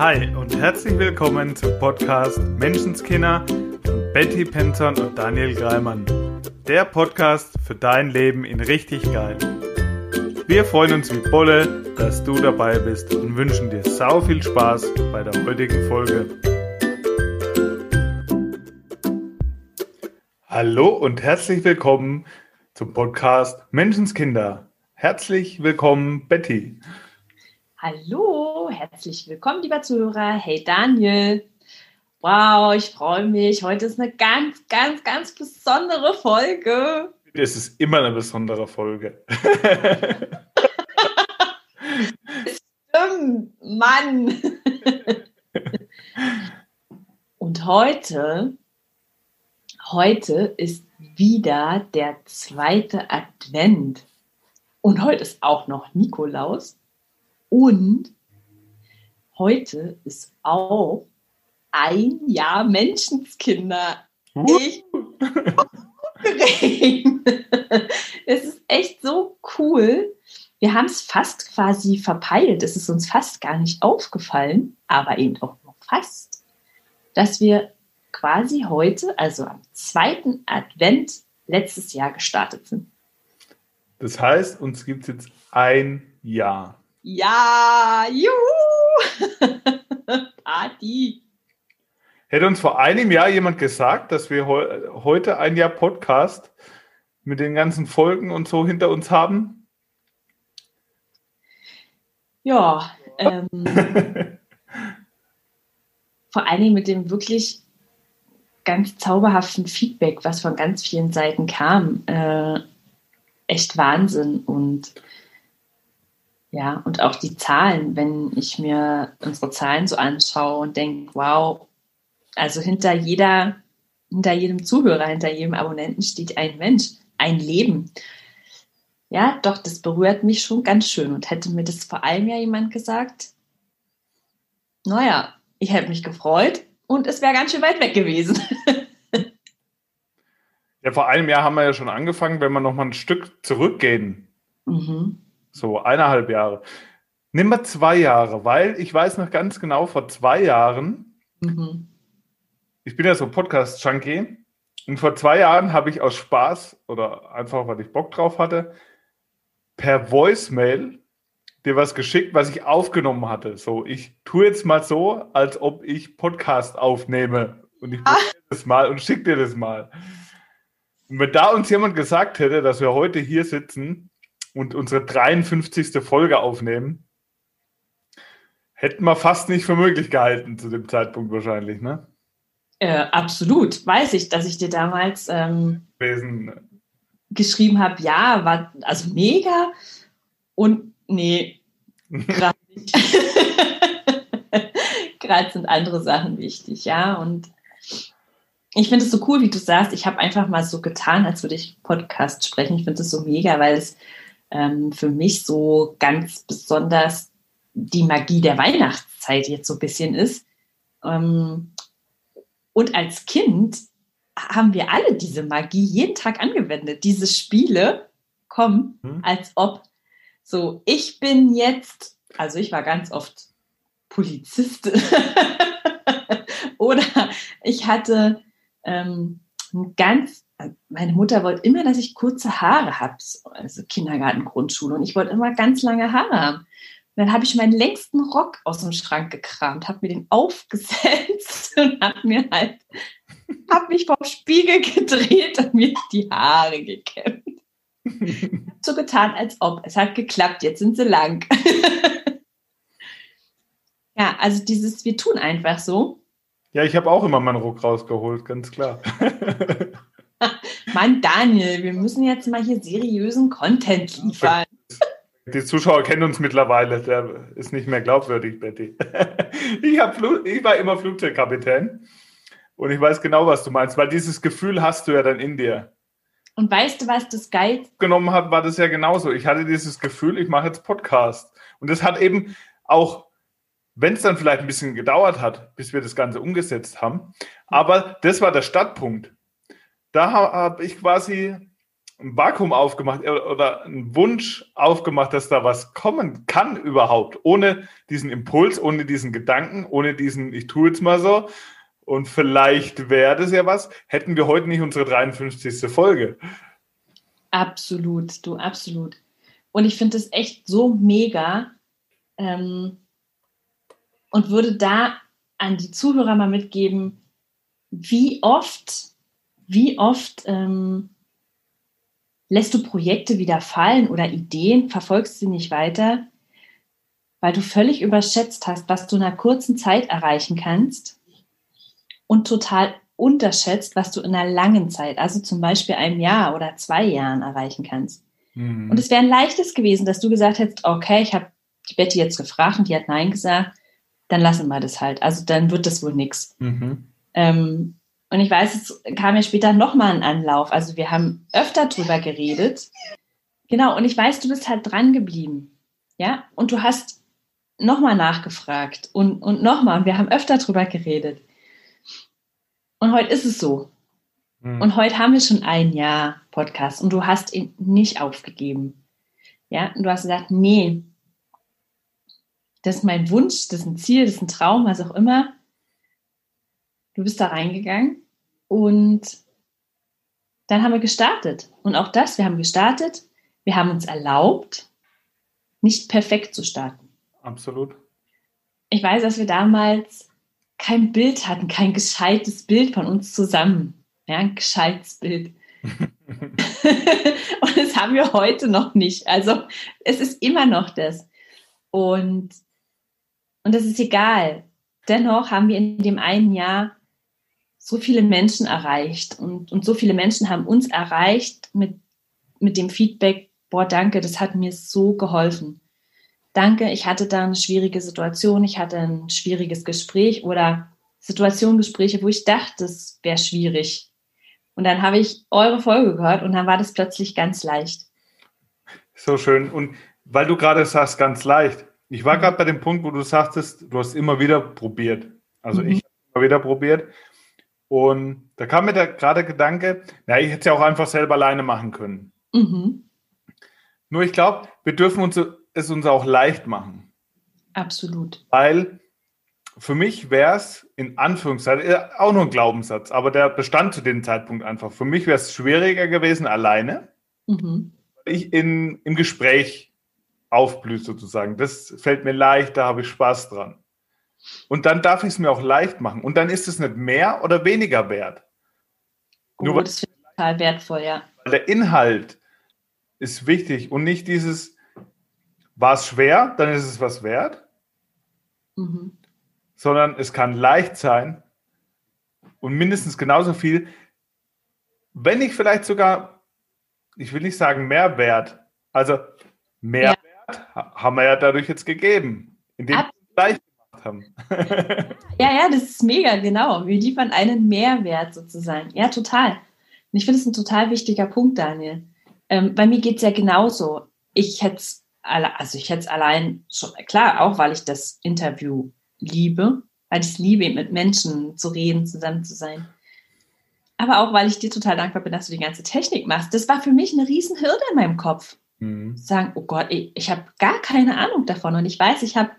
Hi und herzlich willkommen zum Podcast Menschenskinder von Betty Penton und Daniel Greimann. Der Podcast für dein Leben in richtig geil. Wir freuen uns wie Bolle, dass du dabei bist und wünschen dir sau viel Spaß bei der heutigen Folge. Hallo und herzlich willkommen zum Podcast Menschenskinder. Herzlich willkommen, Betty. Hallo, herzlich willkommen, lieber Zuhörer. Hey Daniel. Wow, ich freue mich. Heute ist eine ganz, ganz, ganz besondere Folge. Es ist immer eine besondere Folge. Stimmt, Mann. Und heute, heute ist wieder der zweite Advent. Und heute ist auch noch Nikolaus. Und heute ist auch ein Jahr Menschenskinder. Ich es ist echt so cool. Wir haben es fast quasi verpeilt. Es ist uns fast gar nicht aufgefallen, aber eben auch nur fast, dass wir quasi heute, also am zweiten Advent letztes Jahr gestartet sind. Das heißt, uns gibt es jetzt ein Jahr. Ja, juhu! Party! Hätte uns vor einem Jahr jemand gesagt, dass wir he heute ein Jahr Podcast mit den ganzen Folgen und so hinter uns haben? Ja, ähm, vor allen Dingen mit dem wirklich ganz zauberhaften Feedback, was von ganz vielen Seiten kam. Äh, echt Wahnsinn und ja, und auch die Zahlen, wenn ich mir unsere Zahlen so anschaue und denke, wow, also hinter jeder, hinter jedem Zuhörer, hinter jedem Abonnenten steht ein Mensch, ein Leben. Ja, doch, das berührt mich schon ganz schön. Und hätte mir das vor allem ja jemand gesagt, naja, ich hätte mich gefreut und es wäre ganz schön weit weg gewesen. ja, vor einem Jahr haben wir ja schon angefangen, wenn wir noch mal ein Stück zurückgehen. Mhm so eineinhalb Jahre. Nimm mal zwei Jahre, weil ich weiß noch ganz genau, vor zwei Jahren, mhm. ich bin ja so Podcast-Junkie, und vor zwei Jahren habe ich aus Spaß oder einfach, weil ich Bock drauf hatte, per Voicemail dir was geschickt, was ich aufgenommen hatte. So, ich tue jetzt mal so, als ob ich Podcast aufnehme und ich ah. das mal und schicke dir das mal. Und wenn da uns jemand gesagt hätte, dass wir heute hier sitzen und unsere 53. Folge aufnehmen, hätten wir fast nicht für möglich gehalten zu dem Zeitpunkt wahrscheinlich, ne? Äh, absolut, weiß ich, dass ich dir damals ähm, geschrieben habe, ja, war also mega und nee, gerade nicht. gerade sind andere Sachen wichtig, ja, und ich finde es so cool, wie du sagst, ich habe einfach mal so getan, als würde ich Podcast sprechen. Ich finde es so mega, weil es ähm, für mich so ganz besonders die Magie der Weihnachtszeit jetzt so ein bisschen ist. Ähm, und als Kind haben wir alle diese Magie jeden Tag angewendet. Diese Spiele kommen, hm. als ob so, ich bin jetzt, also ich war ganz oft Polizist oder ich hatte ähm, ein ganz meine Mutter wollte immer, dass ich kurze Haare habe, also Kindergarten, Grundschule. Und ich wollte immer ganz lange Haare haben. Und dann habe ich meinen längsten Rock aus dem Schrank gekramt, habe mir den aufgesetzt und habe mir halt, habe mich vom Spiegel gedreht und mir die Haare gekämmt. so getan, als ob. Es hat geklappt, jetzt sind sie lang. ja, also dieses, wir tun einfach so. Ja, ich habe auch immer meinen Ruck rausgeholt, ganz klar. Mann, Daniel, wir müssen jetzt mal hier seriösen Content liefern. Die Zuschauer kennen uns mittlerweile, der ist nicht mehr glaubwürdig, Betty. Ich, ich war immer Flugzeugkapitän und ich weiß genau, was du meinst, weil dieses Gefühl hast du ja dann in dir. Und weißt du, was das geil genommen hat, war das ja genauso. Ich hatte dieses Gefühl, ich mache jetzt Podcast. Und das hat eben auch, wenn es dann vielleicht ein bisschen gedauert hat, bis wir das Ganze umgesetzt haben, aber das war der Startpunkt da habe ich quasi ein Vakuum aufgemacht oder einen Wunsch aufgemacht, dass da was kommen kann überhaupt, ohne diesen Impuls, ohne diesen Gedanken, ohne diesen, ich tue jetzt mal so und vielleicht wäre das ja was, hätten wir heute nicht unsere 53. Folge. Absolut, du, absolut. Und ich finde es echt so mega ähm, und würde da an die Zuhörer mal mitgeben, wie oft, wie oft ähm, lässt du Projekte wieder fallen oder Ideen, verfolgst sie nicht weiter, weil du völlig überschätzt hast, was du in einer kurzen Zeit erreichen kannst und total unterschätzt, was du in einer langen Zeit, also zum Beispiel einem Jahr oder zwei Jahren erreichen kannst. Mhm. Und es wäre ein leichtes gewesen, dass du gesagt hättest, okay, ich habe die Betty jetzt gefragt und die hat Nein gesagt, dann lassen wir das halt. Also dann wird das wohl nichts. Mhm. Ähm, und ich weiß, es kam ja später nochmal ein Anlauf. Also wir haben öfter drüber geredet. Genau, und ich weiß, du bist halt dran geblieben. Ja, und du hast nochmal nachgefragt und, und nochmal. Und wir haben öfter drüber geredet. Und heute ist es so. Mhm. Und heute haben wir schon ein Jahr Podcast und du hast ihn nicht aufgegeben. Ja, und du hast gesagt, nee, das ist mein Wunsch, das ist ein Ziel, das ist ein Traum, was auch immer. Du bist da reingegangen und dann haben wir gestartet. Und auch das, wir haben gestartet, wir haben uns erlaubt, nicht perfekt zu starten. Absolut. Ich weiß, dass wir damals kein Bild hatten, kein gescheites Bild von uns zusammen. Ja, ein gescheites Bild. und das haben wir heute noch nicht. Also es ist immer noch das. Und, und das ist egal. Dennoch haben wir in dem einen Jahr so viele Menschen erreicht und, und so viele Menschen haben uns erreicht mit, mit dem Feedback, boah, danke, das hat mir so geholfen. Danke, ich hatte da eine schwierige Situation, ich hatte ein schwieriges Gespräch oder Situationengespräche, wo ich dachte, es wäre schwierig. Und dann habe ich eure Folge gehört und dann war das plötzlich ganz leicht. So schön. Und weil du gerade sagst, ganz leicht. Ich war mhm. gerade bei dem Punkt, wo du sagtest, du hast immer wieder probiert. Also mhm. ich habe immer wieder probiert. Und da kam mir der gerade Gedanke, na, ich hätte es ja auch einfach selber alleine machen können. Mhm. Nur ich glaube, wir dürfen uns, es uns auch leicht machen. Absolut. Weil für mich wäre es in Anführungszeichen äh, auch nur ein Glaubenssatz, aber der bestand zu dem Zeitpunkt einfach. Für mich wäre es schwieriger gewesen alleine. Mhm. Ich in, im Gespräch aufblühe sozusagen. Das fällt mir leicht, da habe ich Spaß dran. Und dann darf ich es mir auch leicht machen. Und dann ist es nicht mehr oder weniger wert. Oh, Nur das finde ich total wertvoll, ja. Der Inhalt ist wichtig und nicht dieses, war es schwer, dann ist es was wert. Mhm. Sondern es kann leicht sein und mindestens genauso viel, wenn nicht vielleicht sogar, ich will nicht sagen mehr Wert, also mehr ja. Wert haben wir ja dadurch jetzt gegeben, indem Ab wir leicht haben. ja, ja, das ist mega, genau. Wir liefern einen Mehrwert sozusagen. Ja, total. Und ich finde es ein total wichtiger Punkt, Daniel. Ähm, bei mir geht es ja genauso. Ich hätte es also ich hätte es allein schon, klar, auch weil ich das Interview liebe, weil ich es liebe, mit Menschen zu reden, zusammen zu sein. Aber auch, weil ich dir total dankbar bin, dass du die ganze Technik machst. Das war für mich eine riesen Hürde in meinem Kopf. Mhm. Sagen, oh Gott, ich, ich habe gar keine Ahnung davon. Und ich weiß, ich habe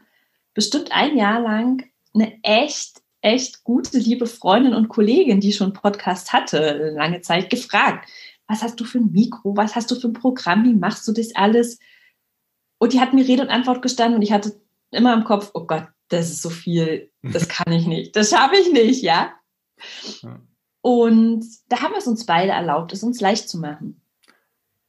bestimmt ein Jahr lang eine echt, echt gute, liebe Freundin und Kollegin, die schon Podcast hatte, lange Zeit gefragt, was hast du für ein Mikro, was hast du für ein Programm, wie machst du das alles? Und die hat mir Rede und Antwort gestanden und ich hatte immer im Kopf, oh Gott, das ist so viel, das kann ich nicht, das schaffe ich nicht, ja. Und da haben wir es uns beide erlaubt, es uns leicht zu machen.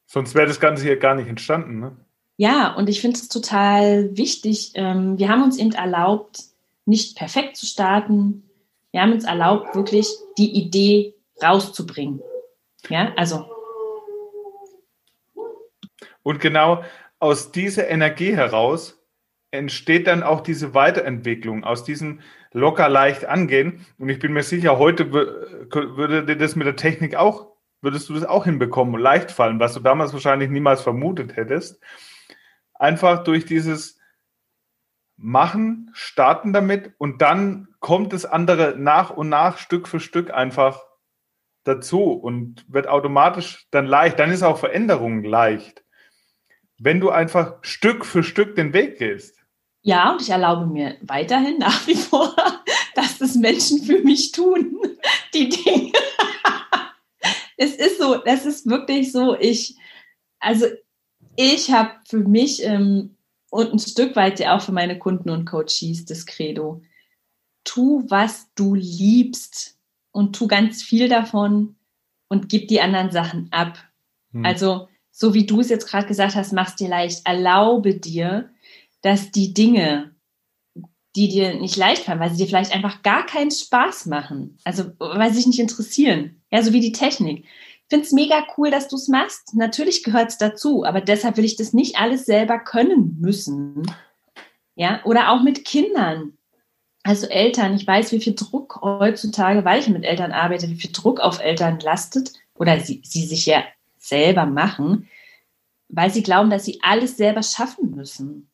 Sonst wäre das Ganze hier gar nicht entstanden, ne? Ja, und ich finde es total wichtig. Ähm, wir haben uns eben erlaubt, nicht perfekt zu starten. Wir haben uns erlaubt, wirklich die Idee rauszubringen. Ja, also. Und genau aus dieser Energie heraus entsteht dann auch diese Weiterentwicklung, aus diesem locker leicht angehen. Und ich bin mir sicher, heute würde dir das mit der Technik auch, würdest du das auch hinbekommen, leicht fallen, was du damals wahrscheinlich niemals vermutet hättest einfach durch dieses Machen, starten damit und dann kommt das andere nach und nach, Stück für Stück einfach dazu und wird automatisch dann leicht. Dann ist auch Veränderung leicht, wenn du einfach Stück für Stück den Weg gehst. Ja, und ich erlaube mir weiterhin nach wie vor, dass das Menschen für mich tun, die Dinge. es ist so, das ist wirklich so, ich, also ich habe für mich ähm, und ein Stück weit ja auch für meine Kunden und Coaches das Credo. Tu, was du liebst und tu ganz viel davon und gib die anderen Sachen ab. Hm. Also, so wie du es jetzt gerade gesagt hast, machst dir leicht. Erlaube dir, dass die Dinge, die dir nicht leicht fallen, weil sie dir vielleicht einfach gar keinen Spaß machen, also weil sie dich nicht interessieren, ja, so wie die Technik. Finde es mega cool, dass du es machst. Natürlich gehört es dazu, aber deshalb will ich das nicht alles selber können müssen. Ja, oder auch mit Kindern. Also Eltern, ich weiß, wie viel Druck heutzutage, weil ich mit Eltern arbeite, wie viel Druck auf Eltern lastet oder sie, sie sich ja selber machen, weil sie glauben, dass sie alles selber schaffen müssen.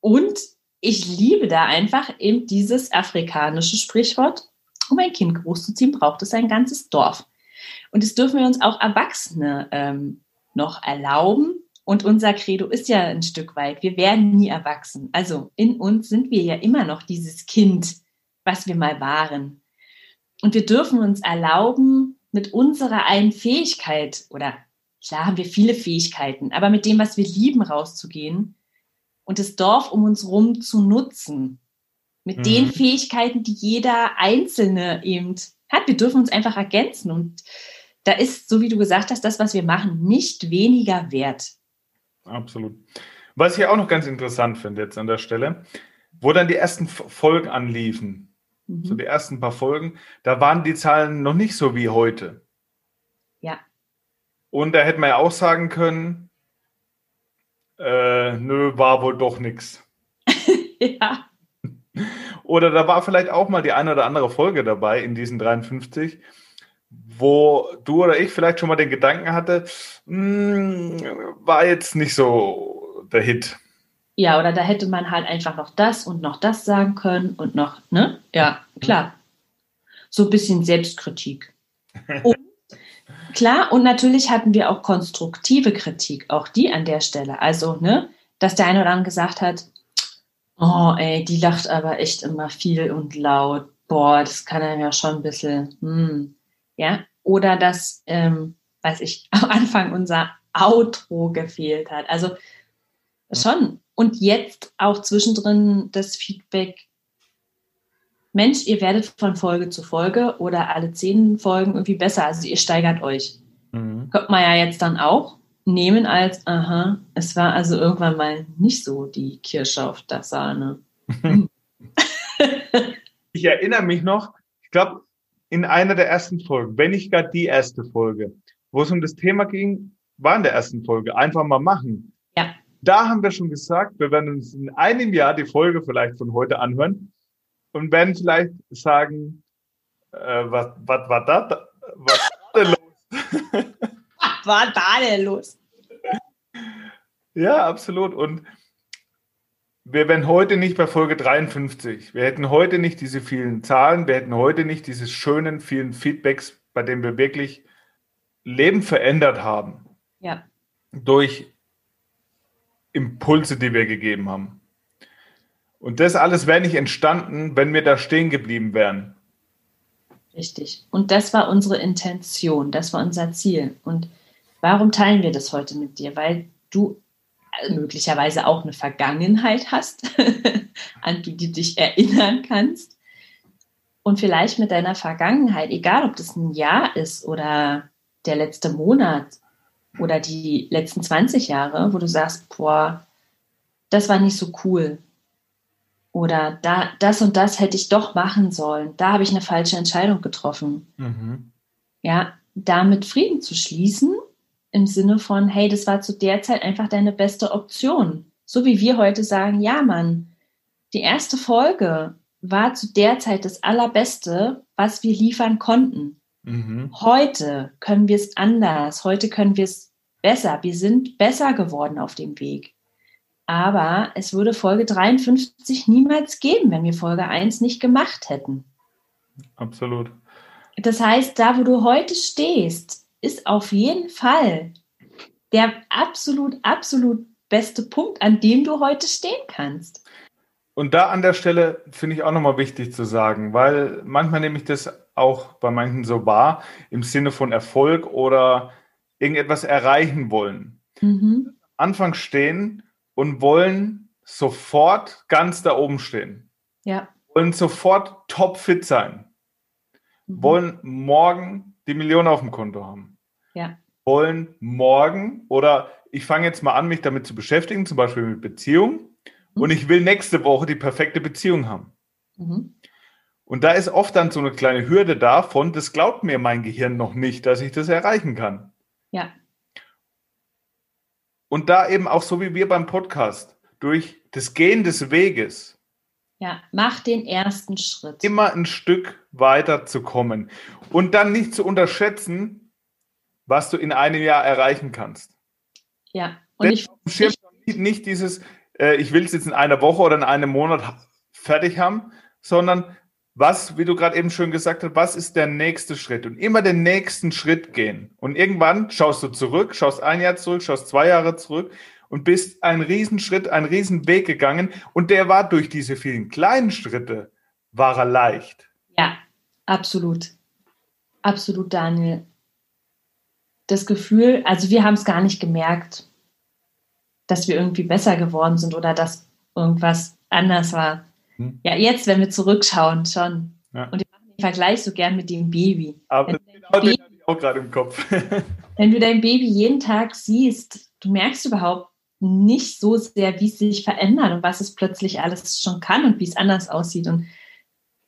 Und ich liebe da einfach eben dieses afrikanische Sprichwort, um ein Kind großzuziehen, braucht es ein ganzes Dorf. Und das dürfen wir uns auch Erwachsene ähm, noch erlauben. Und unser Credo ist ja ein Stück weit, wir werden nie erwachsen. Also in uns sind wir ja immer noch dieses Kind, was wir mal waren. Und wir dürfen uns erlauben, mit unserer einen Fähigkeit, oder klar haben wir viele Fähigkeiten, aber mit dem, was wir lieben, rauszugehen und das Dorf um uns herum zu nutzen. Mit mhm. den Fähigkeiten, die jeder Einzelne eben hat. Wir dürfen uns einfach ergänzen. Und da ist, so wie du gesagt hast, das, was wir machen, nicht weniger wert. Absolut. Was ich auch noch ganz interessant finde jetzt an der Stelle, wo dann die ersten Folgen anliefen, mhm. so die ersten paar Folgen, da waren die Zahlen noch nicht so wie heute. Ja. Und da hätte man ja auch sagen können, äh, nö, war wohl doch nichts. ja. Oder da war vielleicht auch mal die eine oder andere Folge dabei in diesen 53, wo du oder ich vielleicht schon mal den Gedanken hatte, mh, hm, war jetzt nicht so der Hit. Ja, oder da hätte man halt einfach noch das und noch das sagen können und noch, ne? Ja, klar. So ein bisschen Selbstkritik. Und Klar, und natürlich hatten wir auch konstruktive Kritik, auch die an der Stelle. Also, ne, dass der eine oder andere gesagt hat, oh, ey, die lacht aber echt immer viel und laut. Boah, das kann einem ja schon ein bisschen, hm, ja. Oder dass, ähm, weiß ich, am Anfang unser Outro gefehlt hat. Also schon. Und jetzt auch zwischendrin das Feedback, Mensch, ihr werdet von Folge zu Folge oder alle zehn Folgen irgendwie besser. Also ihr steigert euch. Mhm. Könnte man ja jetzt dann auch nehmen als, aha, es war also irgendwann mal nicht so die Kirsche auf der Sahne. ich erinnere mich noch, ich glaube, in einer der ersten Folgen, wenn nicht gar die erste Folge, wo es um das Thema ging, war in der ersten Folge, einfach mal machen. Ja. Da haben wir schon gesagt, wir werden uns in einem Jahr die Folge vielleicht von heute anhören und werden vielleicht sagen, äh, was, was war da? Was war denn los? was war da denn los? Ja, absolut. Und wir wären heute nicht bei Folge 53. Wir hätten heute nicht diese vielen Zahlen, wir hätten heute nicht diese schönen vielen Feedbacks, bei denen wir wirklich Leben verändert haben. Ja. Durch Impulse, die wir gegeben haben. Und das alles wäre nicht entstanden, wenn wir da stehen geblieben wären. Richtig. Und das war unsere Intention, das war unser Ziel. Und warum teilen wir das heute mit dir? Weil du möglicherweise auch eine Vergangenheit hast, an die du dich erinnern kannst. Und vielleicht mit deiner Vergangenheit, egal ob das ein Jahr ist oder der letzte Monat oder die letzten 20 Jahre, wo du sagst, boah, das war nicht so cool, oder da, das und das hätte ich doch machen sollen. Da habe ich eine falsche Entscheidung getroffen. Mhm. Ja, damit Frieden zu schließen, im Sinne von, hey, das war zu der Zeit einfach deine beste Option. So wie wir heute sagen, ja, Mann, die erste Folge war zu der Zeit das Allerbeste, was wir liefern konnten. Mhm. Heute können wir es anders. Heute können wir es besser. Wir sind besser geworden auf dem Weg. Aber es würde Folge 53 niemals geben, wenn wir Folge 1 nicht gemacht hätten. Absolut. Das heißt, da, wo du heute stehst, ist auf jeden Fall der absolut, absolut beste Punkt, an dem du heute stehen kannst. Und da an der Stelle finde ich auch nochmal wichtig zu sagen, weil manchmal nehme ich das auch bei manchen so wahr, im Sinne von Erfolg oder irgendetwas erreichen wollen. Mhm. Anfang stehen und wollen sofort ganz da oben stehen. Ja. Wollen sofort topfit sein. Mhm. Wollen morgen die Million auf dem Konto haben. Ja. Wollen morgen oder ich fange jetzt mal an, mich damit zu beschäftigen, zum Beispiel mit Beziehungen und ich will nächste Woche die perfekte Beziehung haben. Mhm. Und da ist oft dann so eine kleine Hürde da von, das glaubt mir mein Gehirn noch nicht, dass ich das erreichen kann. Ja. Und da eben auch so wie wir beim Podcast, durch das Gehen des Weges. Ja, mach den ersten Schritt. Immer ein Stück weiter zu kommen. Und dann nicht zu unterschätzen, was du in einem Jahr erreichen kannst. Ja, und ich, ich nicht dieses, äh, ich will es jetzt in einer Woche oder in einem Monat fertig haben, sondern was, wie du gerade eben schön gesagt hast, was ist der nächste Schritt? Und immer den nächsten Schritt gehen. Und irgendwann schaust du zurück, schaust ein Jahr zurück, schaust zwei Jahre zurück und bist einen Riesenschritt, einen Riesenweg gegangen. Und der war durch diese vielen kleinen Schritte, war er leicht. Ja, absolut. Absolut, Daniel. Das Gefühl, also wir haben es gar nicht gemerkt dass wir irgendwie besser geworden sind oder dass irgendwas anders war. Hm. Ja, jetzt, wenn wir zurückschauen, schon. Ja. Und ich mache den Vergleich so gern mit dem Baby. Aber genau Baby, den hatte ich auch gerade im Kopf. wenn du dein Baby jeden Tag siehst, du merkst überhaupt nicht so sehr, wie es sich verändert und was es plötzlich alles schon kann und wie es anders aussieht. Und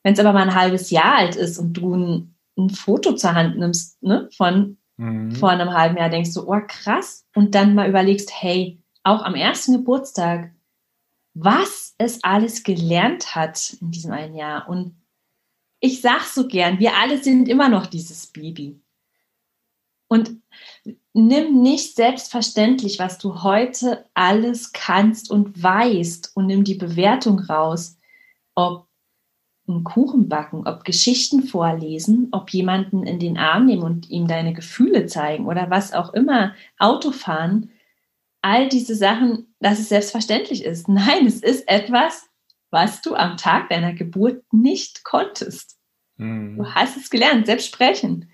wenn es aber mal ein halbes Jahr alt ist und du ein, ein Foto zur Hand nimmst ne, von mhm. vor einem halben Jahr, denkst du, oh krass. Und dann mal überlegst, hey, auch am ersten Geburtstag, was es alles gelernt hat in diesem einen Jahr. Und ich sage so gern, wir alle sind immer noch dieses Baby. Und nimm nicht selbstverständlich, was du heute alles kannst und weißt und nimm die Bewertung raus, ob einen Kuchen backen, ob Geschichten vorlesen, ob jemanden in den Arm nehmen und ihm deine Gefühle zeigen oder was auch immer, Autofahren, all diese Sachen, dass es selbstverständlich ist. Nein, es ist etwas, was du am Tag deiner Geburt nicht konntest. Mhm. Du hast es gelernt, selbst sprechen.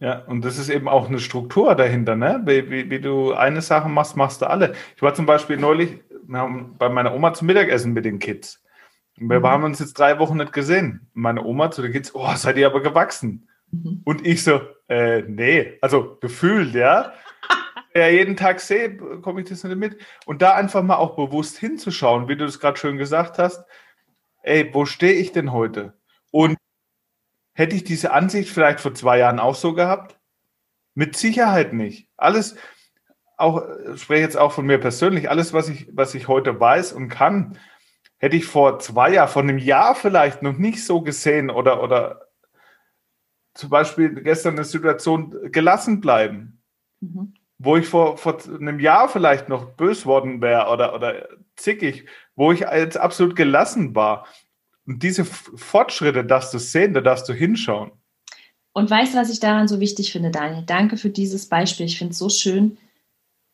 Ja, und das ist eben auch eine Struktur dahinter, ne? Wie, wie, wie, du eine Sache machst, machst du alle. Ich war zum Beispiel neulich bei meiner Oma zum Mittagessen mit den Kids. Wir mhm. haben uns jetzt drei Wochen nicht gesehen. Meine Oma zu den Kids, oh, seid ihr aber gewachsen. Mhm. Und ich so, äh, nee, also gefühlt, ja ja jeden Tag sehe, komme ich das nicht mit. Und da einfach mal auch bewusst hinzuschauen, wie du das gerade schön gesagt hast. Ey, wo stehe ich denn heute? Und hätte ich diese Ansicht vielleicht vor zwei Jahren auch so gehabt? Mit Sicherheit nicht. Alles, auch, ich spreche jetzt auch von mir persönlich, alles, was ich, was ich heute weiß und kann, hätte ich vor zwei Jahren, vor einem Jahr vielleicht noch nicht so gesehen oder, oder zum Beispiel gestern eine Situation gelassen bleiben. Mhm wo ich vor, vor einem Jahr vielleicht noch bös worden wäre oder, oder zickig, wo ich jetzt absolut gelassen war. Und diese Fortschritte darfst du sehen, da darfst du hinschauen. Und weißt du, was ich daran so wichtig finde, Daniel? Danke für dieses Beispiel. Ich finde es so schön,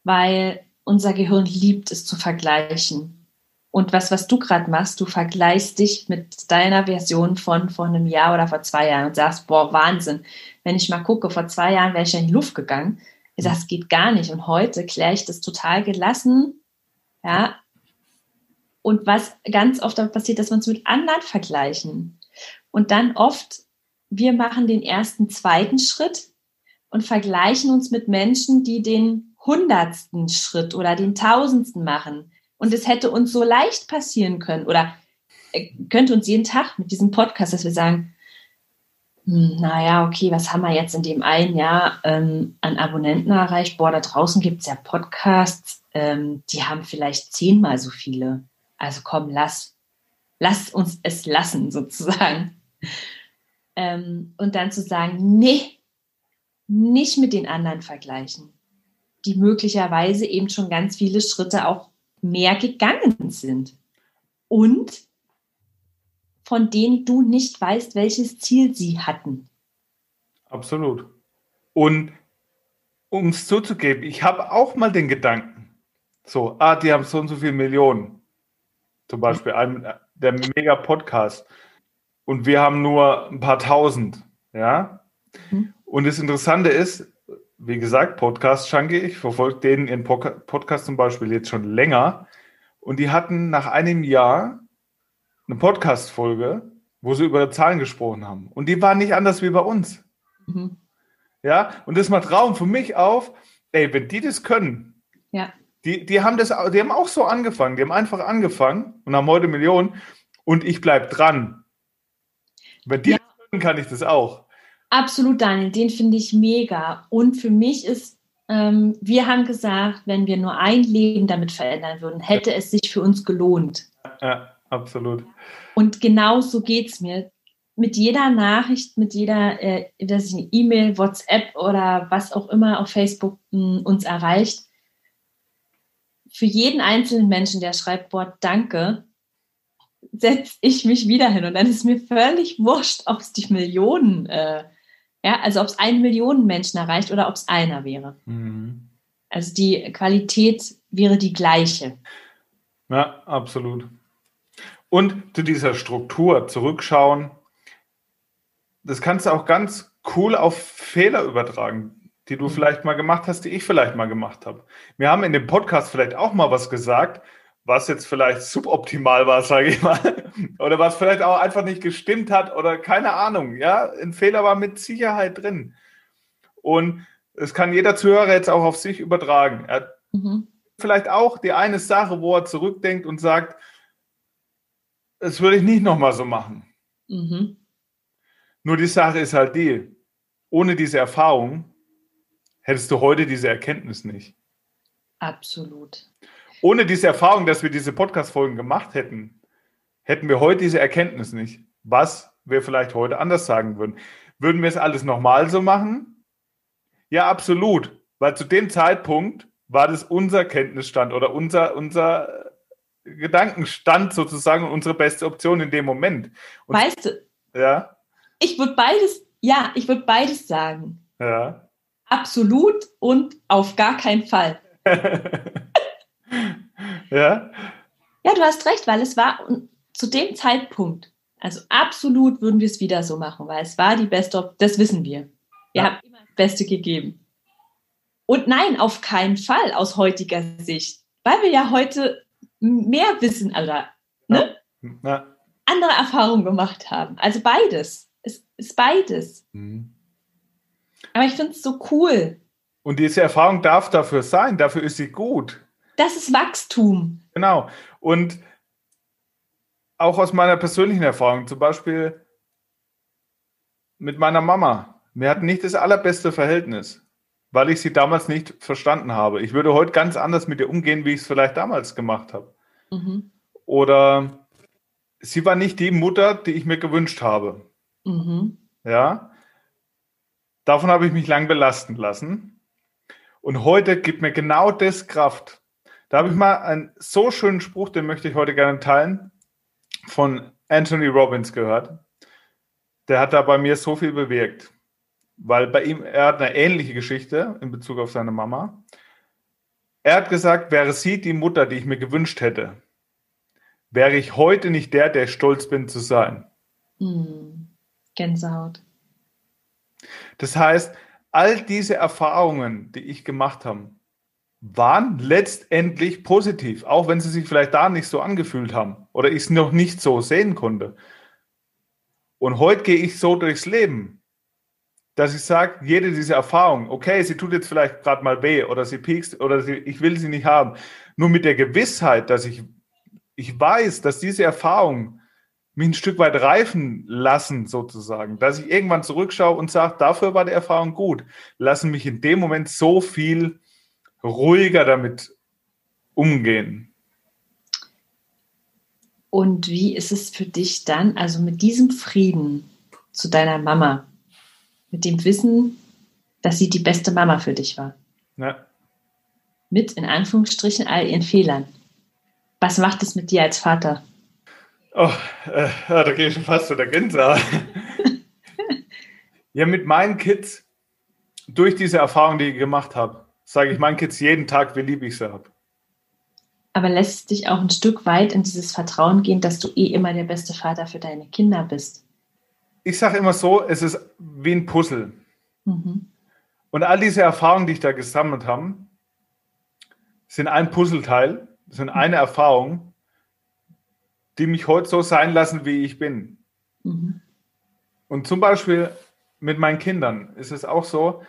weil unser Gehirn liebt es zu vergleichen. Und was, was du gerade machst, du vergleichst dich mit deiner Version von vor einem Jahr oder vor zwei Jahren und sagst, boah, Wahnsinn. Wenn ich mal gucke, vor zwei Jahren wäre ich ja in die Luft gegangen das geht gar nicht. Und heute kläre ich das total gelassen. Ja. Und was ganz oft passiert, dass wir uns mit anderen vergleichen. Und dann oft, wir machen den ersten, zweiten Schritt und vergleichen uns mit Menschen, die den hundertsten Schritt oder den tausendsten machen. Und es hätte uns so leicht passieren können oder äh, könnte uns jeden Tag mit diesem Podcast, dass wir sagen, hm, naja, okay, was haben wir jetzt in dem einen Jahr ähm, an Abonnenten erreicht? Boah, da draußen gibt es ja Podcasts, ähm, die haben vielleicht zehnmal so viele. Also komm, lass, lass uns es lassen, sozusagen. Ähm, und dann zu sagen, nee, nicht mit den anderen vergleichen, die möglicherweise eben schon ganz viele Schritte auch mehr gegangen sind. Und von denen du nicht weißt, welches Ziel sie hatten. Absolut. Und um es zuzugeben, ich habe auch mal den Gedanken, so, ah, die haben so und so viele Millionen. Zum Beispiel ein, der Mega-Podcast. Und wir haben nur ein paar tausend. Ja. Mhm. Und das Interessante ist, wie gesagt, Podcast Junkie, ich verfolge den in Podcast zum Beispiel jetzt schon länger. Und die hatten nach einem Jahr eine Podcast-Folge, wo sie über Zahlen gesprochen haben. Und die waren nicht anders wie bei uns. Mhm. Ja, und das macht Raum für mich auf, ey, wenn die das können, ja. Die, die haben das, die haben auch so angefangen, die haben einfach angefangen und haben heute Millionen und ich bleibe dran. Wenn die ja. kann ich das auch. Absolut, Daniel, den finde ich mega. Und für mich ist, ähm, wir haben gesagt, wenn wir nur ein Leben damit verändern würden, hätte es sich für uns gelohnt. Ja, absolut. Und genau so geht es mir mit jeder Nachricht, mit jeder, äh, dass ich eine E-Mail, WhatsApp oder was auch immer auf Facebook mh, hm, uns erreicht, für jeden einzelnen Menschen, der schreibt, boah, danke, setze ich mich wieder hin. Und dann ist mir völlig wurscht, ob es die Millionen, äh, ja, also ob es eine Million Menschen erreicht oder ob es einer wäre. Mhm. Also die Qualität wäre die gleiche. Ja, absolut. Und zu dieser Struktur zurückschauen, das kannst du auch ganz cool auf Fehler übertragen, die du vielleicht mal gemacht hast, die ich vielleicht mal gemacht habe. Wir haben in dem Podcast vielleicht auch mal was gesagt, was jetzt vielleicht suboptimal war, sage ich mal, oder was vielleicht auch einfach nicht gestimmt hat oder keine Ahnung. Ja, ein Fehler war mit Sicherheit drin. Und es kann jeder Zuhörer jetzt auch auf sich übertragen. Er mhm. vielleicht auch die eine Sache, wo er zurückdenkt und sagt, das würde ich nicht nochmal so machen. Mhm. Nur die Sache ist halt die, ohne diese Erfahrung hättest du heute diese Erkenntnis nicht. Absolut. Ohne diese Erfahrung, dass wir diese Podcast-Folgen gemacht hätten, hätten wir heute diese Erkenntnis nicht. Was wir vielleicht heute anders sagen würden. Würden wir es alles nochmal so machen? Ja, absolut. Weil zu dem Zeitpunkt war das unser Kenntnisstand oder unser, unser Gedankenstand sozusagen und unsere beste Option in dem Moment. Und weißt du, ja? Ich würde beides, ja, ich würde beides sagen. Ja. Absolut und auf gar keinen Fall. ja. Ja, du hast recht, weil es war zu dem Zeitpunkt, also absolut würden wir es wieder so machen, weil es war die beste, das wissen wir. Wir ja. haben immer das Beste gegeben. Und nein, auf keinen Fall aus heutiger Sicht, weil wir ja heute mehr wissen, oder ne? Ja. andere Erfahrungen gemacht haben. Also beides. Es ist beides. Mhm. Aber ich finde es so cool. Und diese Erfahrung darf dafür sein, dafür ist sie gut. Das ist Wachstum. Genau. Und auch aus meiner persönlichen Erfahrung, zum Beispiel mit meiner Mama. Wir hatten nicht das allerbeste Verhältnis, weil ich sie damals nicht verstanden habe. Ich würde heute ganz anders mit ihr umgehen, wie ich es vielleicht damals gemacht habe. Mhm. Oder sie war nicht die Mutter, die ich mir gewünscht habe. Mhm. Ja. Davon habe ich mich lang belasten lassen. Und heute gibt mir genau das Kraft. Da habe ich mal einen so schönen Spruch, den möchte ich heute gerne teilen, von Anthony Robbins gehört. Der hat da bei mir so viel bewirkt. Weil bei ihm, er hat eine ähnliche Geschichte in Bezug auf seine Mama. Er hat gesagt, wäre sie die Mutter, die ich mir gewünscht hätte, wäre ich heute nicht der, der stolz bin zu sein. Mhm. Gänsehaut. Das heißt, all diese Erfahrungen, die ich gemacht habe, waren letztendlich positiv, auch wenn sie sich vielleicht da nicht so angefühlt haben oder ich es noch nicht so sehen konnte. Und heute gehe ich so durchs Leben, dass ich sage, jede dieser Erfahrungen, okay, sie tut jetzt vielleicht gerade mal weh oder sie piekst oder sie, ich will sie nicht haben. Nur mit der Gewissheit, dass ich, ich weiß, dass diese Erfahrung mich ein Stück weit reifen lassen, sozusagen. Dass ich irgendwann zurückschaue und sage, dafür war die Erfahrung gut. Lassen mich in dem Moment so viel ruhiger damit umgehen. Und wie ist es für dich dann, also mit diesem Frieden zu deiner Mama, mit dem Wissen, dass sie die beste Mama für dich war? Ja. Mit, in Anführungsstrichen, all ihren Fehlern. Was macht es mit dir als Vater? Oh, äh, da gehe ich schon fast zu der Gänsehaut. ja, mit meinen Kids, durch diese Erfahrung, die ich gemacht habe, sage ich meinen Kids jeden Tag, wie lieb ich sie habe. Aber lässt es dich auch ein Stück weit in dieses Vertrauen gehen, dass du eh immer der beste Vater für deine Kinder bist? Ich sage immer so, es ist wie ein Puzzle. Mhm. Und all diese Erfahrungen, die ich da gesammelt habe, sind ein Puzzleteil, sind eine Erfahrung, die mich heute so sein lassen, wie ich bin. Mhm. Und zum Beispiel mit meinen Kindern ist es auch so,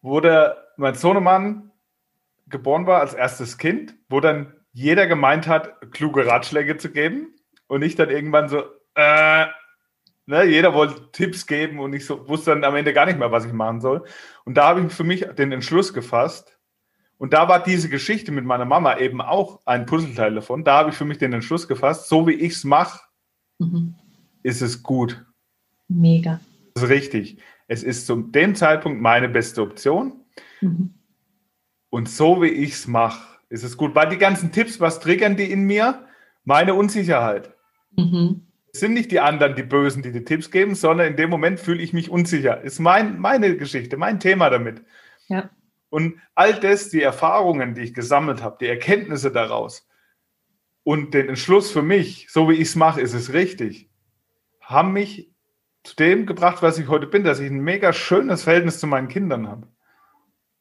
wo der, mein Sohnemann geboren war als erstes Kind, wo dann jeder gemeint hat, kluge Ratschläge zu geben und ich dann irgendwann so, äh, ne, jeder wollte Tipps geben und ich so, wusste dann am Ende gar nicht mehr, was ich machen soll. Und da habe ich für mich den Entschluss gefasst, und da war diese Geschichte mit meiner Mama eben auch ein Puzzleteil davon. Da habe ich für mich den Entschluss gefasst, so wie ich es mache, mhm. ist es gut. Mega. Das ist richtig. Es ist zu dem Zeitpunkt meine beste Option. Mhm. Und so wie ich es mache, ist es gut. Weil die ganzen Tipps, was triggern die in mir? Meine Unsicherheit. Mhm. Es sind nicht die anderen, die Bösen, die die Tipps geben, sondern in dem Moment fühle ich mich unsicher. Ist mein, meine Geschichte, mein Thema damit. Ja. Und all das, die Erfahrungen, die ich gesammelt habe, die Erkenntnisse daraus und den Entschluss für mich, so wie ich es mache, ist es richtig, haben mich zu dem gebracht, was ich heute bin, dass ich ein mega schönes Verhältnis zu meinen Kindern habe.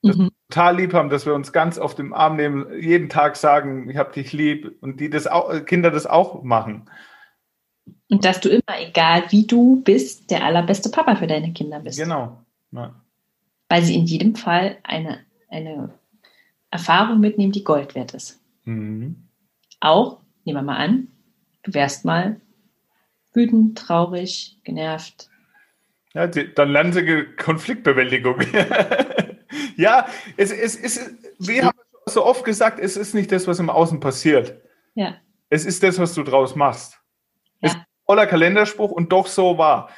Dass mhm. wir total lieb haben, dass wir uns ganz auf dem Arm nehmen, jeden Tag sagen, ich habe dich lieb und die das auch, Kinder das auch machen. Und dass du immer, egal wie du bist, der allerbeste Papa für deine Kinder bist. Genau. Ja weil sie in jedem Fall eine, eine Erfahrung mitnehmen, die Gold wert ist. Mhm. Auch, nehmen wir mal an, du wärst mal wütend, traurig, genervt. Ja, die, dann lernen sie Konfliktbewältigung. ja, es, es ist, wir haben so oft gesagt, es ist nicht das, was im Außen passiert. Ja. Es ist das, was du draus machst. Ja. Es ist ein voller Kalenderspruch und doch so wahr.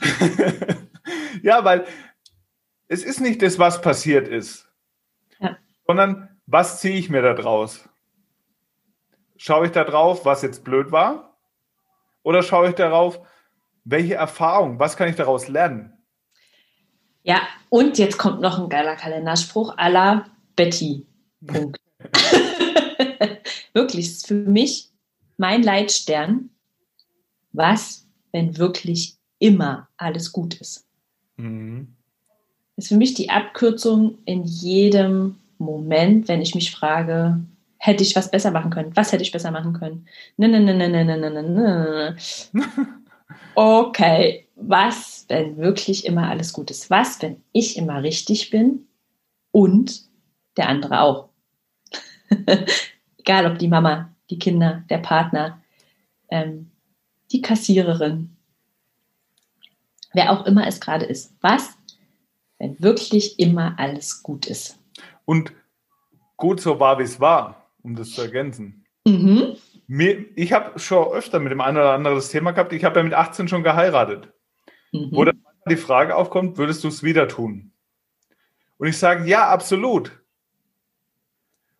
ja, weil es ist nicht das, was passiert ist, ja. sondern was ziehe ich mir da draus? Schaue ich da drauf, was jetzt blöd war? Oder schaue ich darauf, welche Erfahrung, was kann ich daraus lernen? Ja, und jetzt kommt noch ein geiler Kalenderspruch aller Betty. Punkt. wirklich, ist für mich mein Leitstern. Was, wenn wirklich immer alles gut ist? Mhm ist für mich die Abkürzung in jedem Moment, wenn ich mich frage, hätte ich was besser machen können? Was hätte ich besser machen können? Ne, ne, ne, ne, ne, ne, ne, ne. Okay, was, wenn wirklich immer alles gut ist? Was, wenn ich immer richtig bin und der andere auch? Egal, ob die Mama, die Kinder, der Partner, ähm, die Kassiererin, wer auch immer es gerade ist. Was, wenn wirklich immer alles gut ist. Und gut so war, wie es war, um das zu ergänzen. Mhm. Mir, ich habe schon öfter mit dem einen oder anderen das Thema gehabt, ich habe ja mit 18 schon geheiratet. Mhm. Wo dann die Frage aufkommt, würdest du es wieder tun? Und ich sage, ja, absolut.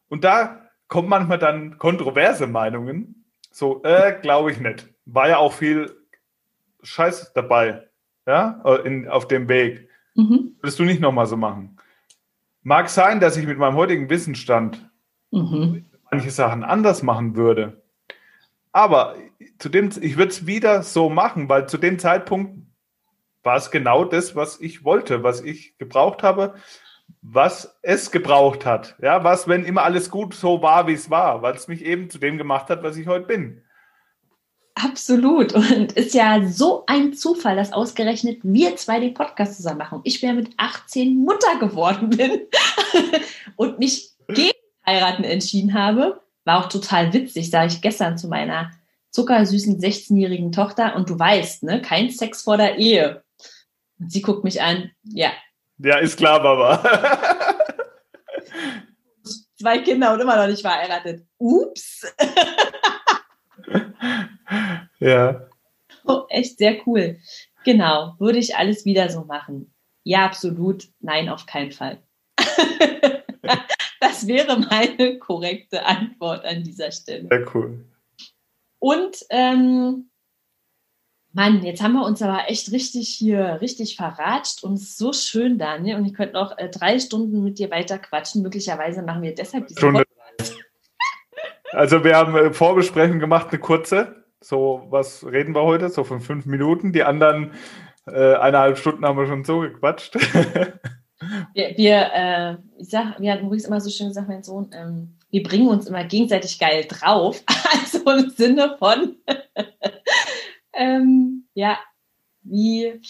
Und da kommen manchmal dann kontroverse Meinungen. So, äh, glaube ich nicht. War ja auch viel Scheiß dabei, ja, in, auf dem Weg. Mhm. Würdest du nicht nochmal so machen? Mag sein, dass ich mit meinem heutigen Wissensstand mhm. manche Sachen anders machen würde. Aber zu dem, ich würde es wieder so machen, weil zu dem Zeitpunkt war es genau das, was ich wollte, was ich gebraucht habe, was es gebraucht hat. Ja, was, wenn immer alles gut so war, wie es war, weil es mich eben zu dem gemacht hat, was ich heute bin. Absolut. Und ist ja so ein Zufall, dass ausgerechnet wir zwei den Podcast zusammen machen. Ich wäre mit 18 Mutter geworden bin und mich gegen heiraten entschieden habe. War auch total witzig, sage ich gestern zu meiner zuckersüßen 16-jährigen Tochter. Und du weißt, ne, kein Sex vor der Ehe. Und sie guckt mich an, ja. Ja, ist klar, Baba. Zwei Kinder und immer noch nicht verheiratet. Ups. Ja. Oh, echt sehr cool. Genau. Würde ich alles wieder so machen? Ja, absolut. Nein, auf keinen Fall. das wäre meine korrekte Antwort an dieser Stelle. Sehr cool. Und ähm, Mann, jetzt haben wir uns aber echt richtig hier, richtig verratscht und so schön, Daniel. Und ich könnte noch äh, drei Stunden mit dir weiter quatschen. Möglicherweise machen wir deshalb diese Stunde. Also wir haben äh, Vorbesprechung gemacht, eine kurze. So, was reden wir heute? So von fünf Minuten. Die anderen äh, eineinhalb Stunden haben wir schon so gequatscht. wir, wir äh, ich sag, wir hatten übrigens immer so schön gesagt, mein Sohn, ähm, wir bringen uns immer gegenseitig geil drauf. Also im Sinne von, ähm, ja, wie,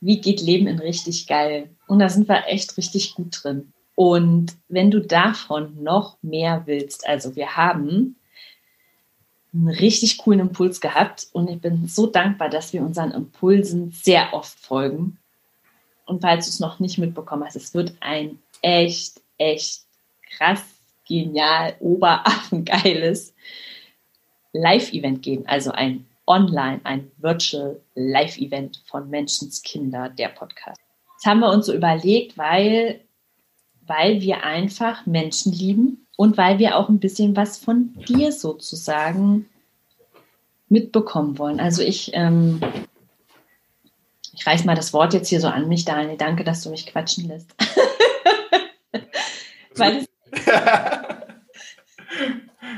wie geht Leben in richtig geil? Und da sind wir echt richtig gut drin. Und wenn du davon noch mehr willst, also wir haben einen richtig coolen Impuls gehabt und ich bin so dankbar, dass wir unseren Impulsen sehr oft folgen. Und falls du es noch nicht mitbekommen hast, es wird ein echt, echt krass, genial, oberaffengeiles Live-Event geben. Also ein Online, ein Virtual Live-Event von Menschenskinder, der Podcast. Das haben wir uns so überlegt, weil, weil wir einfach Menschen lieben und weil wir auch ein bisschen was von dir sozusagen mitbekommen wollen. Also ich, ähm, ich reiß mal das Wort jetzt hier so an mich, Daniel. Danke, dass du mich quatschen lässt. weil, es,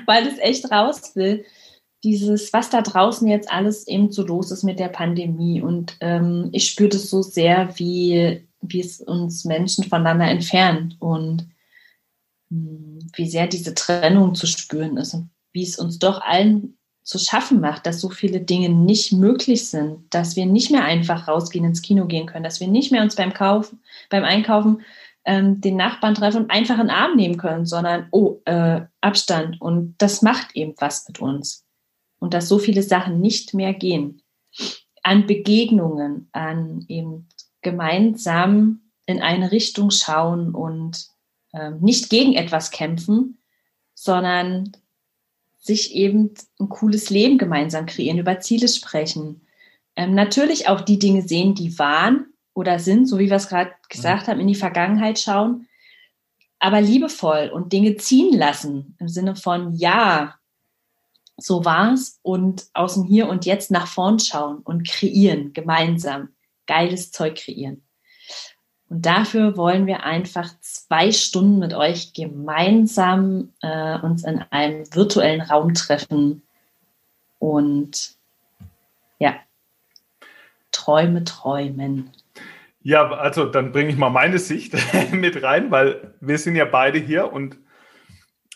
weil es echt raus will. Dieses, was da draußen jetzt alles eben so los ist mit der Pandemie. Und ähm, ich spüre das so sehr, wie, wie es uns Menschen voneinander entfernt. Und wie sehr diese Trennung zu spüren ist und wie es uns doch allen zu schaffen macht, dass so viele Dinge nicht möglich sind, dass wir nicht mehr einfach rausgehen, ins Kino gehen können, dass wir nicht mehr uns beim Kaufen, beim Einkaufen ähm, den Nachbarn treffen und einfach einen Arm nehmen können, sondern oh, äh, Abstand. Und das macht eben was mit uns. Und dass so viele Sachen nicht mehr gehen. An Begegnungen, an eben gemeinsam in eine Richtung schauen und ähm, nicht gegen etwas kämpfen, sondern sich eben ein cooles Leben gemeinsam kreieren, über Ziele sprechen. Ähm, natürlich auch die Dinge sehen, die waren oder sind, so wie wir es gerade gesagt mhm. haben, in die Vergangenheit schauen, aber liebevoll und Dinge ziehen lassen im Sinne von, ja, so war's und aus dem Hier und Jetzt nach vorn schauen und kreieren, gemeinsam, geiles Zeug kreieren. Und dafür wollen wir einfach zwei Stunden mit euch gemeinsam äh, uns in einem virtuellen Raum treffen und ja, Träume träumen. Ja, also dann bringe ich mal meine Sicht mit rein, weil wir sind ja beide hier und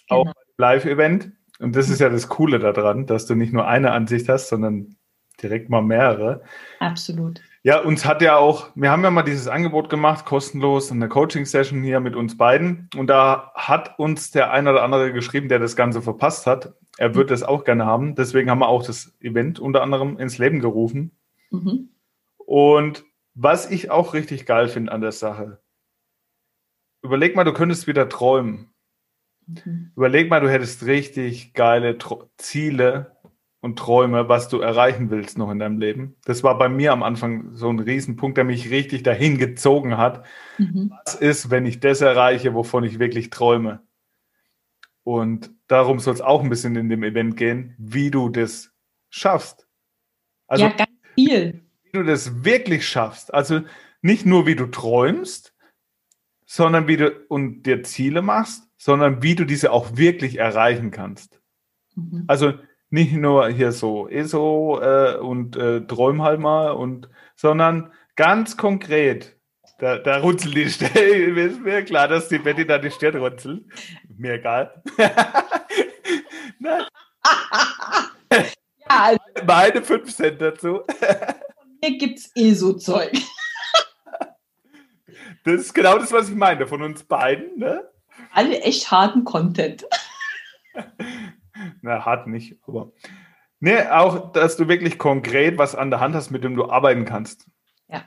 auch genau. Live-Event. Und das ist ja das Coole daran, dass du nicht nur eine Ansicht hast, sondern direkt mal mehrere. Absolut. Ja, uns hat ja auch, wir haben ja mal dieses Angebot gemacht, kostenlos, eine Coaching-Session hier mit uns beiden. Und da hat uns der ein oder andere geschrieben, der das Ganze verpasst hat. Er würde das auch gerne haben. Deswegen haben wir auch das Event unter anderem ins Leben gerufen. Mhm. Und was ich auch richtig geil finde an der Sache, überleg mal, du könntest wieder träumen. Mhm. Überleg mal, du hättest richtig geile Tro Ziele und Träume, was du erreichen willst noch in deinem Leben. Das war bei mir am Anfang so ein Riesenpunkt, der mich richtig dahin gezogen hat. Mhm. Was ist, wenn ich das erreiche, wovon ich wirklich träume? Und darum soll es auch ein bisschen in dem Event gehen, wie du das schaffst. Also, ja, ganz viel. Wie du das wirklich schaffst. Also nicht nur, wie du träumst, sondern wie du und dir Ziele machst, sondern wie du diese auch wirklich erreichen kannst. Mhm. Also nicht nur hier so ESO äh, und äh, träum halt mal und sondern ganz konkret. Da, da runzelt die Stirn. Ist mir klar, dass die Betty da die Stirn runzelt. Mir egal. ja, also, Meine fünf Cent dazu. Hier gibt's ESO-Zeug. Das ist genau das, was ich meine, von uns beiden. Ne? Alle echt harten Content. Na, hart nicht, aber. Nee, auch, dass du wirklich konkret was an der Hand hast, mit dem du arbeiten kannst. Ja.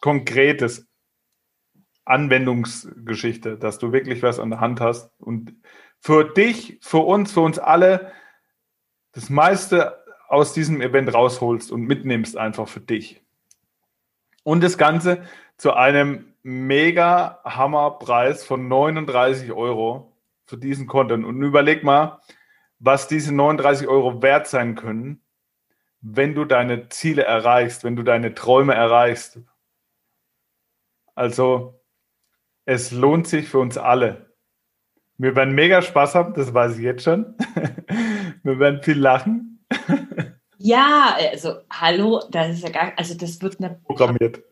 Konkretes. Anwendungsgeschichte, dass du wirklich was an der Hand hast und für dich, für uns, für uns alle das meiste aus diesem Event rausholst und mitnimmst einfach für dich. Und das Ganze zu einem mega Hammerpreis von 39 Euro für diesen Content. Und überleg mal, was diese 39 Euro wert sein können, wenn du deine Ziele erreichst, wenn du deine Träume erreichst. Also es lohnt sich für uns alle. Wir werden mega Spaß haben, das weiß ich jetzt schon. Wir werden viel lachen. Ja, also hallo, das ist ja gar, also das wird eine programmiert.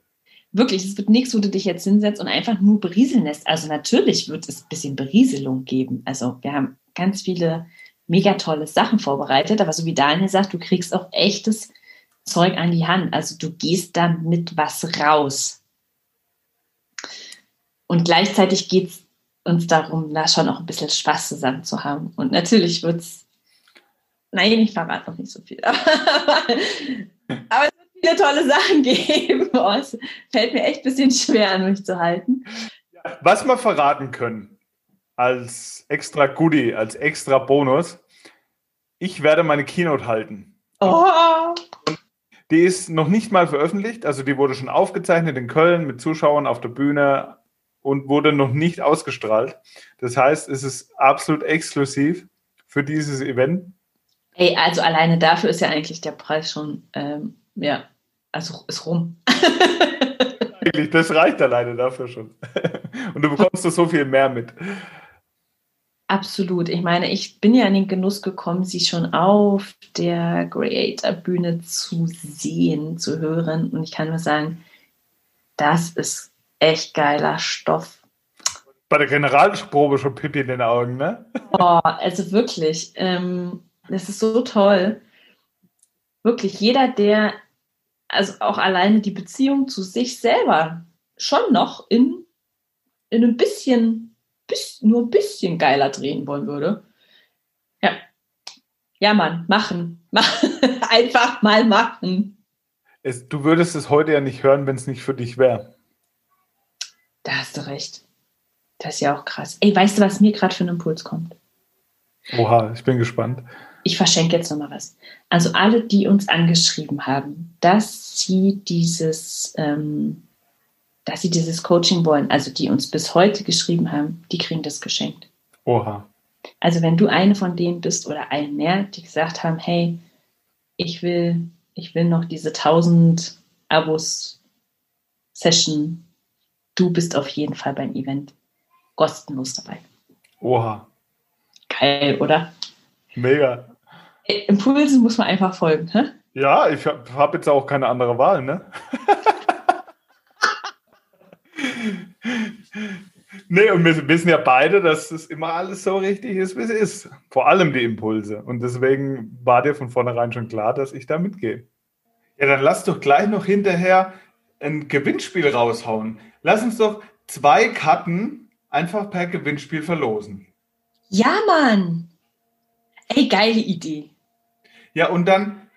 Wirklich, es wird nichts, wo du dich jetzt hinsetzt und einfach nur berieseln lässt. Also natürlich wird es ein bisschen Berieselung geben. Also wir haben ganz viele mega tolle Sachen vorbereitet, aber so wie Daniel sagt, du kriegst auch echtes Zeug an die Hand. Also du gehst dann mit was raus. Und gleichzeitig geht es uns darum, da schon auch ein bisschen Spaß zusammen zu haben. Und natürlich wird es, nein, ich verrate noch nicht so viel, aber, aber es wird viele tolle Sachen geben. Oh, es fällt mir echt ein bisschen schwer, an mich zu halten. Was wir verraten können, als extra Goodie, als extra Bonus, ich werde meine Keynote halten. Oh. Die ist noch nicht mal veröffentlicht, also die wurde schon aufgezeichnet in Köln mit Zuschauern auf der Bühne und wurde noch nicht ausgestrahlt. Das heißt, es ist absolut exklusiv für dieses Event. Ey, also alleine dafür ist ja eigentlich der Preis schon, ähm, ja, also ist rum. Eigentlich, das reicht alleine dafür schon. Und du bekommst so viel mehr mit. Absolut. Ich meine, ich bin ja in den Genuss gekommen, sie schon auf der Creator-Bühne zu sehen, zu hören. Und ich kann nur sagen, das ist echt geiler Stoff. Bei der Generalprobe schon Pippi in den Augen, ne? Oh, also wirklich. Ähm, das ist so toll. Wirklich, jeder, der, also auch alleine die Beziehung zu sich selber schon noch in, in ein bisschen, bisschen, nur ein bisschen geiler drehen wollen würde. Ja. Ja, Mann, machen. machen. Einfach mal machen. Es, du würdest es heute ja nicht hören, wenn es nicht für dich wäre. Da hast du recht. Das ist ja auch krass. Ey, weißt du, was mir gerade für ein Impuls kommt? Oha, ich bin gespannt. Ich verschenke jetzt nochmal was. Also alle, die uns angeschrieben haben, dass sie dieses, ähm, dass sie dieses Coaching wollen, also die uns bis heute geschrieben haben, die kriegen das geschenkt. Oha. Also wenn du eine von denen bist oder ein mehr, die gesagt haben, hey, ich will, ich will noch diese 1000 Abos Session du bist auf jeden Fall beim Event kostenlos dabei. Oha. Geil, oder? Mega. Impulsen muss man einfach folgen, hä? Ja, ich habe hab jetzt auch keine andere Wahl, ne? nee, und wir wissen ja beide, dass es immer alles so richtig ist, wie es ist. Vor allem die Impulse. Und deswegen war dir von vornherein schon klar, dass ich da mitgehe. Ja, dann lass doch gleich noch hinterher ein Gewinnspiel raushauen. Lass uns doch zwei Karten einfach per Gewinnspiel verlosen. Ja, Mann. Ey, geile Idee. Ja, und dann,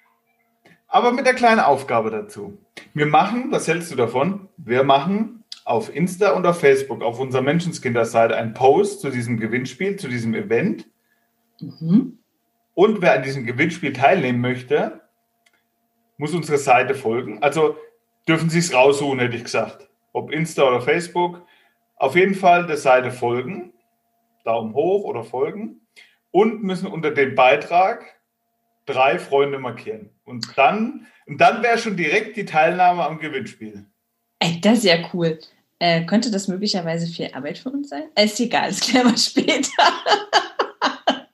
aber mit der kleinen Aufgabe dazu. Wir machen, was hältst du davon? Wir machen auf Insta und auf Facebook, auf unserer Menschenskinder-Seite, einen Post zu diesem Gewinnspiel, zu diesem Event. Mhm. Und wer an diesem Gewinnspiel teilnehmen möchte, muss unsere Seite folgen. Also dürfen Sie es raussuchen, hätte ich gesagt ob Insta oder Facebook. Auf jeden Fall der Seite folgen, Daumen hoch oder folgen und müssen unter dem Beitrag drei Freunde markieren. Und dann, und dann wäre schon direkt die Teilnahme am Gewinnspiel. Ey, das ist ja cool. Äh, könnte das möglicherweise viel Arbeit für uns sein? Äh, ist egal, das klären wir später.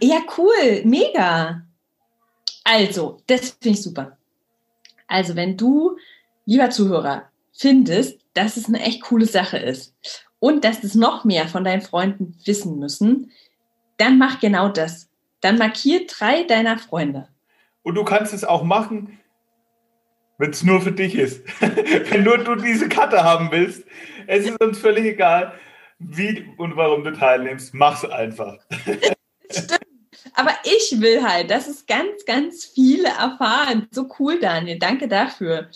ja, cool, mega. Also, das finde ich super. Also, wenn du, lieber Zuhörer, findest, dass es eine echt coole Sache ist und dass es noch mehr von deinen Freunden wissen müssen, dann mach genau das. Dann markier drei deiner Freunde. Und du kannst es auch machen, wenn es nur für dich ist. wenn nur du diese Karte haben willst. Es ist uns völlig egal, wie und warum du teilnimmst. Mach's einfach. Stimmt. Aber ich will halt, dass es ganz, ganz viele erfahren. So cool, Daniel. Danke dafür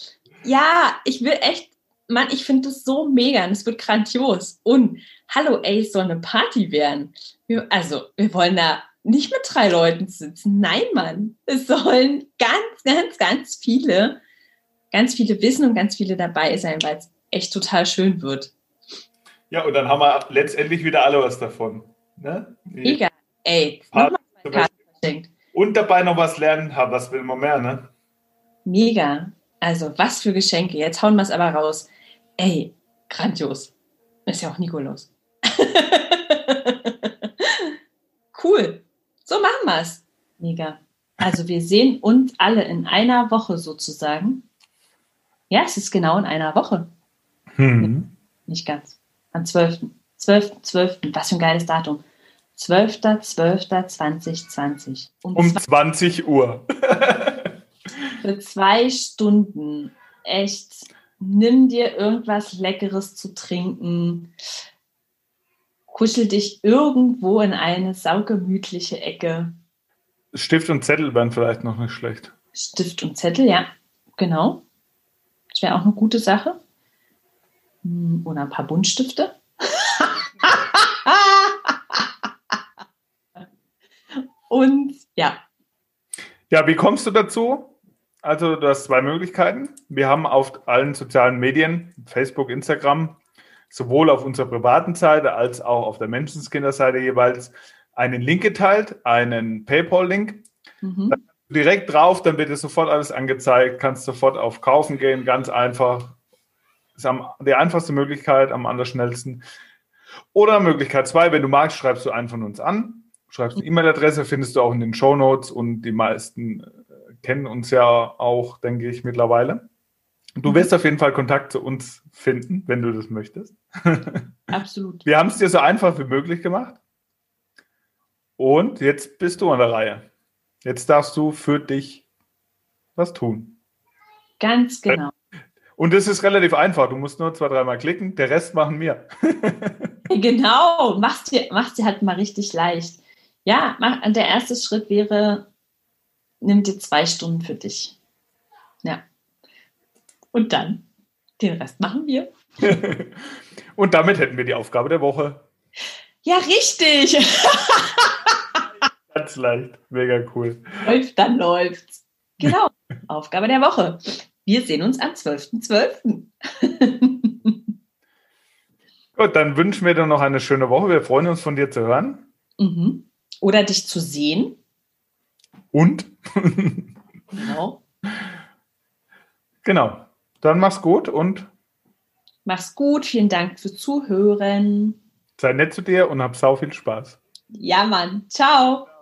ja, ich will echt, Mann, ich finde das so mega und es wird grandios. Und hallo, ey, es soll eine Party werden. Wir, also, wir wollen da nicht mit drei Leuten sitzen. Nein, Mann. Es sollen ganz, ganz, ganz viele, ganz viele wissen und ganz viele dabei sein, weil es echt total schön wird. Ja, und dann haben wir letztendlich wieder alle was davon. Ne? Mega. Ey, nochmal verschenkt. Und dabei noch was lernen, was will man mehr, ne? Mega. Also, was für Geschenke. Jetzt hauen wir es aber raus. Ey, grandios. Ist ja auch Nikolaus. cool. So machen wir es. Mega. Also, wir sehen uns alle in einer Woche sozusagen. Ja, es ist genau in einer Woche. Hm. Nicht ganz. Am 12. 12. 12. Was für ein geiles Datum. 12.12.2020. Um, um 20 Uhr. für zwei Stunden. Echt. Nimm dir irgendwas Leckeres zu trinken. Kuschel dich irgendwo in eine saugemütliche Ecke. Stift und Zettel wären vielleicht noch nicht schlecht. Stift und Zettel, ja, genau. Das wäre auch eine gute Sache. Hm, oder ein paar Buntstifte. und ja. Ja, wie kommst du dazu? Also, du hast zwei Möglichkeiten. Wir haben auf allen sozialen Medien, Facebook, Instagram, sowohl auf unserer privaten Seite als auch auf der Menschenskinderseite jeweils einen Link geteilt, einen PayPal-Link. Mhm. Direkt drauf, dann wird dir sofort alles angezeigt, kannst sofort auf Kaufen gehen, ganz einfach. Ist am, die einfachste Möglichkeit, am allerschnellsten. Oder Möglichkeit zwei, wenn du magst, schreibst du einen von uns an, schreibst eine E-Mail-Adresse, findest du auch in den Show Notes und die meisten äh, kennen uns ja auch, denke ich, mittlerweile. Du wirst auf jeden Fall Kontakt zu uns finden, wenn du das möchtest. Absolut. Wir haben es dir so einfach wie möglich gemacht. Und jetzt bist du an der Reihe. Jetzt darfst du für dich was tun. Ganz genau. Und es ist relativ einfach. Du musst nur zwei, dreimal klicken. Der Rest machen wir. genau. Mach's dir, mach's dir halt mal richtig leicht. Ja, mach, der erste Schritt wäre, nimm dir zwei Stunden für dich. Ja. Und dann, den Rest machen wir. Und damit hätten wir die Aufgabe der Woche. Ja, richtig. Ganz leicht. Mega cool. Läuft, dann läuft's. Genau. Aufgabe der Woche. Wir sehen uns am 12.12. .12. Gut, dann wünschen wir dir noch eine schöne Woche. Wir freuen uns von dir zu hören. Mhm. Oder dich zu sehen. Und? genau. Genau. Dann mach's gut und. Mach's gut. Vielen Dank fürs Zuhören. Sei nett zu dir und hab sau viel Spaß. Ja, Mann. Ciao.